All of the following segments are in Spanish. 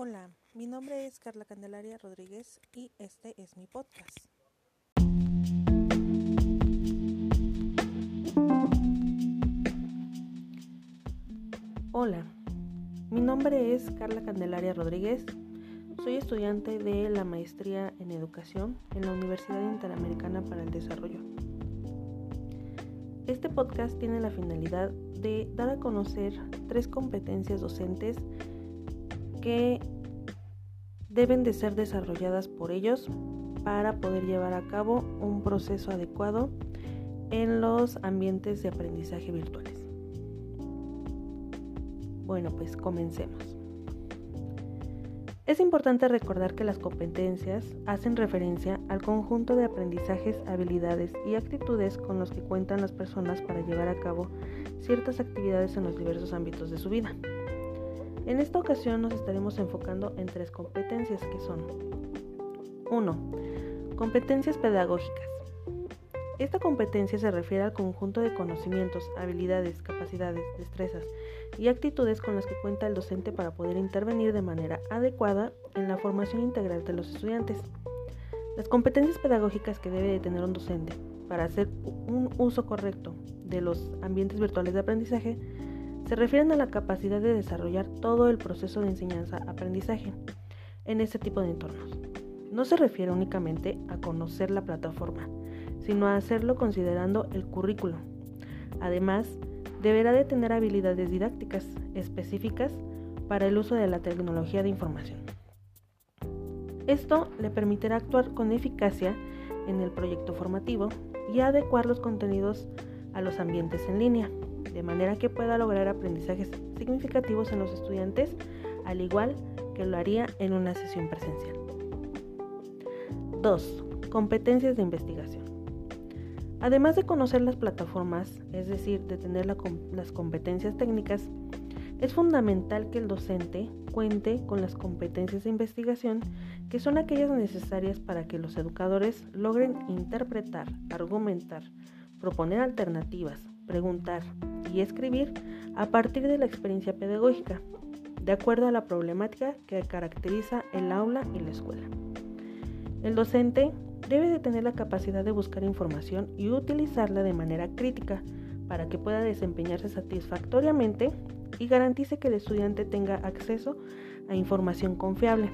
Hola, mi nombre es Carla Candelaria Rodríguez y este es mi podcast. Hola, mi nombre es Carla Candelaria Rodríguez. Soy estudiante de la maestría en educación en la Universidad Interamericana para el Desarrollo. Este podcast tiene la finalidad de dar a conocer tres competencias docentes que deben de ser desarrolladas por ellos para poder llevar a cabo un proceso adecuado en los ambientes de aprendizaje virtuales. Bueno, pues comencemos. Es importante recordar que las competencias hacen referencia al conjunto de aprendizajes, habilidades y actitudes con los que cuentan las personas para llevar a cabo ciertas actividades en los diversos ámbitos de su vida. En esta ocasión nos estaremos enfocando en tres competencias que son 1. Competencias pedagógicas. Esta competencia se refiere al conjunto de conocimientos, habilidades, capacidades, destrezas y actitudes con las que cuenta el docente para poder intervenir de manera adecuada en la formación integral de los estudiantes. Las competencias pedagógicas que debe de tener un docente para hacer un uso correcto de los ambientes virtuales de aprendizaje se refieren a la capacidad de desarrollar todo el proceso de enseñanza-aprendizaje en este tipo de entornos. No se refiere únicamente a conocer la plataforma, sino a hacerlo considerando el currículo. Además, deberá de tener habilidades didácticas específicas para el uso de la tecnología de información. Esto le permitirá actuar con eficacia en el proyecto formativo y adecuar los contenidos a los ambientes en línea de manera que pueda lograr aprendizajes significativos en los estudiantes, al igual que lo haría en una sesión presencial. 2. Competencias de investigación. Además de conocer las plataformas, es decir, de tener las competencias técnicas, es fundamental que el docente cuente con las competencias de investigación que son aquellas necesarias para que los educadores logren interpretar, argumentar, proponer alternativas, preguntar y escribir a partir de la experiencia pedagógica, de acuerdo a la problemática que caracteriza el aula y la escuela. El docente debe de tener la capacidad de buscar información y utilizarla de manera crítica para que pueda desempeñarse satisfactoriamente y garantice que el estudiante tenga acceso a información confiable,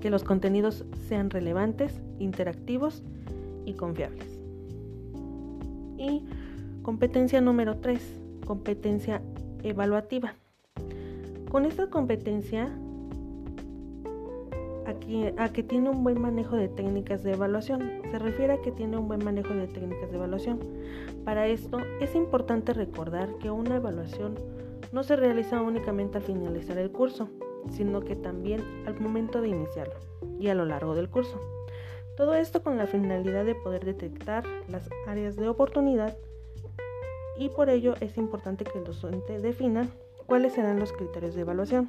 que los contenidos sean relevantes, interactivos y confiables. Y Competencia número 3, competencia evaluativa. Con esta competencia, a que tiene un buen manejo de técnicas de evaluación. Se refiere a que tiene un buen manejo de técnicas de evaluación. Para esto es importante recordar que una evaluación no se realiza únicamente al finalizar el curso, sino que también al momento de iniciarlo y a lo largo del curso. Todo esto con la finalidad de poder detectar las áreas de oportunidad y por ello es importante que el docente defina cuáles serán los criterios de evaluación,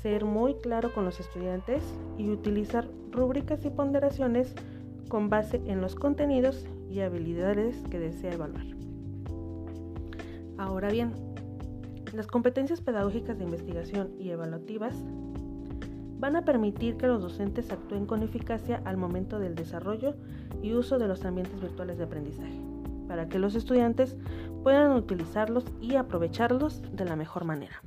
ser muy claro con los estudiantes y utilizar rúbricas y ponderaciones con base en los contenidos y habilidades que desea evaluar. Ahora bien, las competencias pedagógicas de investigación y evaluativas van a permitir que los docentes actúen con eficacia al momento del desarrollo y uso de los ambientes virtuales de aprendizaje para que los estudiantes puedan utilizarlos y aprovecharlos de la mejor manera.